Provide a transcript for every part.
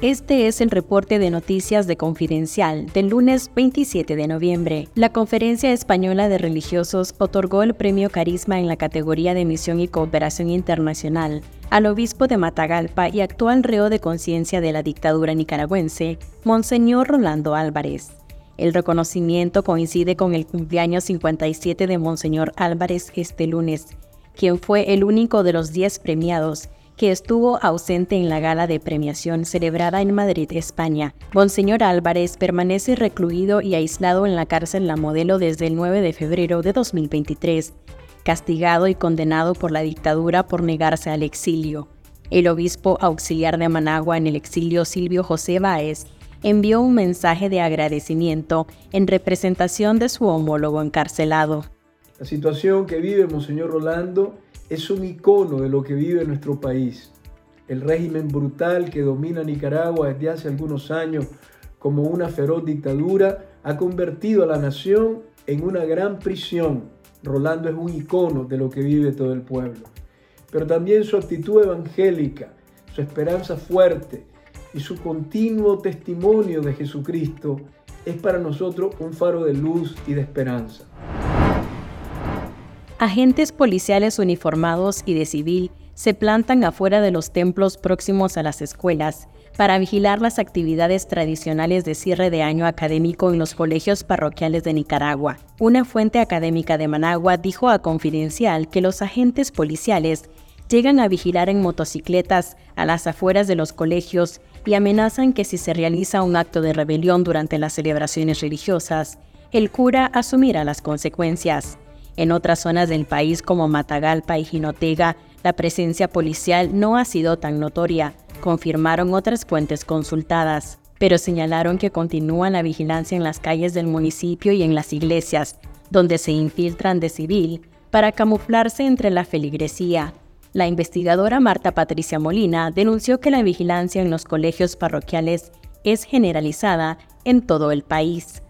Este es el reporte de noticias de Confidencial del lunes 27 de noviembre. La Conferencia Española de Religiosos otorgó el premio Carisma en la categoría de Misión y Cooperación Internacional al obispo de Matagalpa y actual reo de conciencia de la dictadura nicaragüense, Monseñor Rolando Álvarez. El reconocimiento coincide con el cumpleaños 57 de Monseñor Álvarez este lunes, quien fue el único de los 10 premiados que estuvo ausente en la gala de premiación celebrada en Madrid, España. Monseñor Álvarez permanece recluido y aislado en la cárcel La Modelo desde el 9 de febrero de 2023, castigado y condenado por la dictadura por negarse al exilio. El obispo auxiliar de Managua en el exilio Silvio José Báez envió un mensaje de agradecimiento en representación de su homólogo encarcelado. La situación que vive Monseñor Rolando es un icono de lo que vive nuestro país. El régimen brutal que domina Nicaragua desde hace algunos años como una feroz dictadura ha convertido a la nación en una gran prisión. Rolando es un icono de lo que vive todo el pueblo. Pero también su actitud evangélica, su esperanza fuerte y su continuo testimonio de Jesucristo es para nosotros un faro de luz y de esperanza. Agentes policiales uniformados y de civil se plantan afuera de los templos próximos a las escuelas para vigilar las actividades tradicionales de cierre de año académico en los colegios parroquiales de Nicaragua. Una fuente académica de Managua dijo a Confidencial que los agentes policiales llegan a vigilar en motocicletas a las afueras de los colegios y amenazan que si se realiza un acto de rebelión durante las celebraciones religiosas, el cura asumirá las consecuencias. En otras zonas del país como Matagalpa y Jinotega, la presencia policial no ha sido tan notoria, confirmaron otras fuentes consultadas, pero señalaron que continúa la vigilancia en las calles del municipio y en las iglesias, donde se infiltran de civil para camuflarse entre la feligresía. La investigadora Marta Patricia Molina denunció que la vigilancia en los colegios parroquiales es generalizada en todo el país.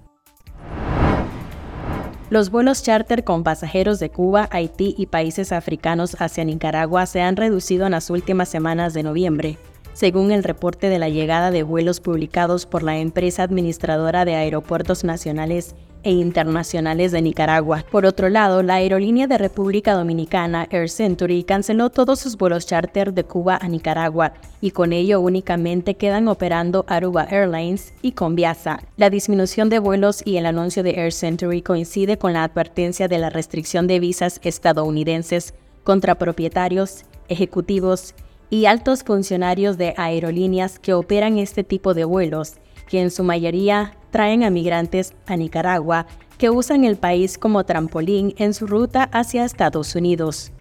Los vuelos charter con pasajeros de Cuba, Haití y países africanos hacia Nicaragua se han reducido en las últimas semanas de noviembre, según el reporte de la llegada de vuelos publicados por la empresa administradora de aeropuertos nacionales e internacionales de Nicaragua. Por otro lado, la aerolínea de República Dominicana, Air Century, canceló todos sus vuelos charter de Cuba a Nicaragua y con ello únicamente quedan operando Aruba Airlines y Conviasa. La disminución de vuelos y el anuncio de Air Century coincide con la advertencia de la restricción de visas estadounidenses contra propietarios, ejecutivos y altos funcionarios de aerolíneas que operan este tipo de vuelos, que en su mayoría traen a migrantes a Nicaragua que usan el país como trampolín en su ruta hacia Estados Unidos.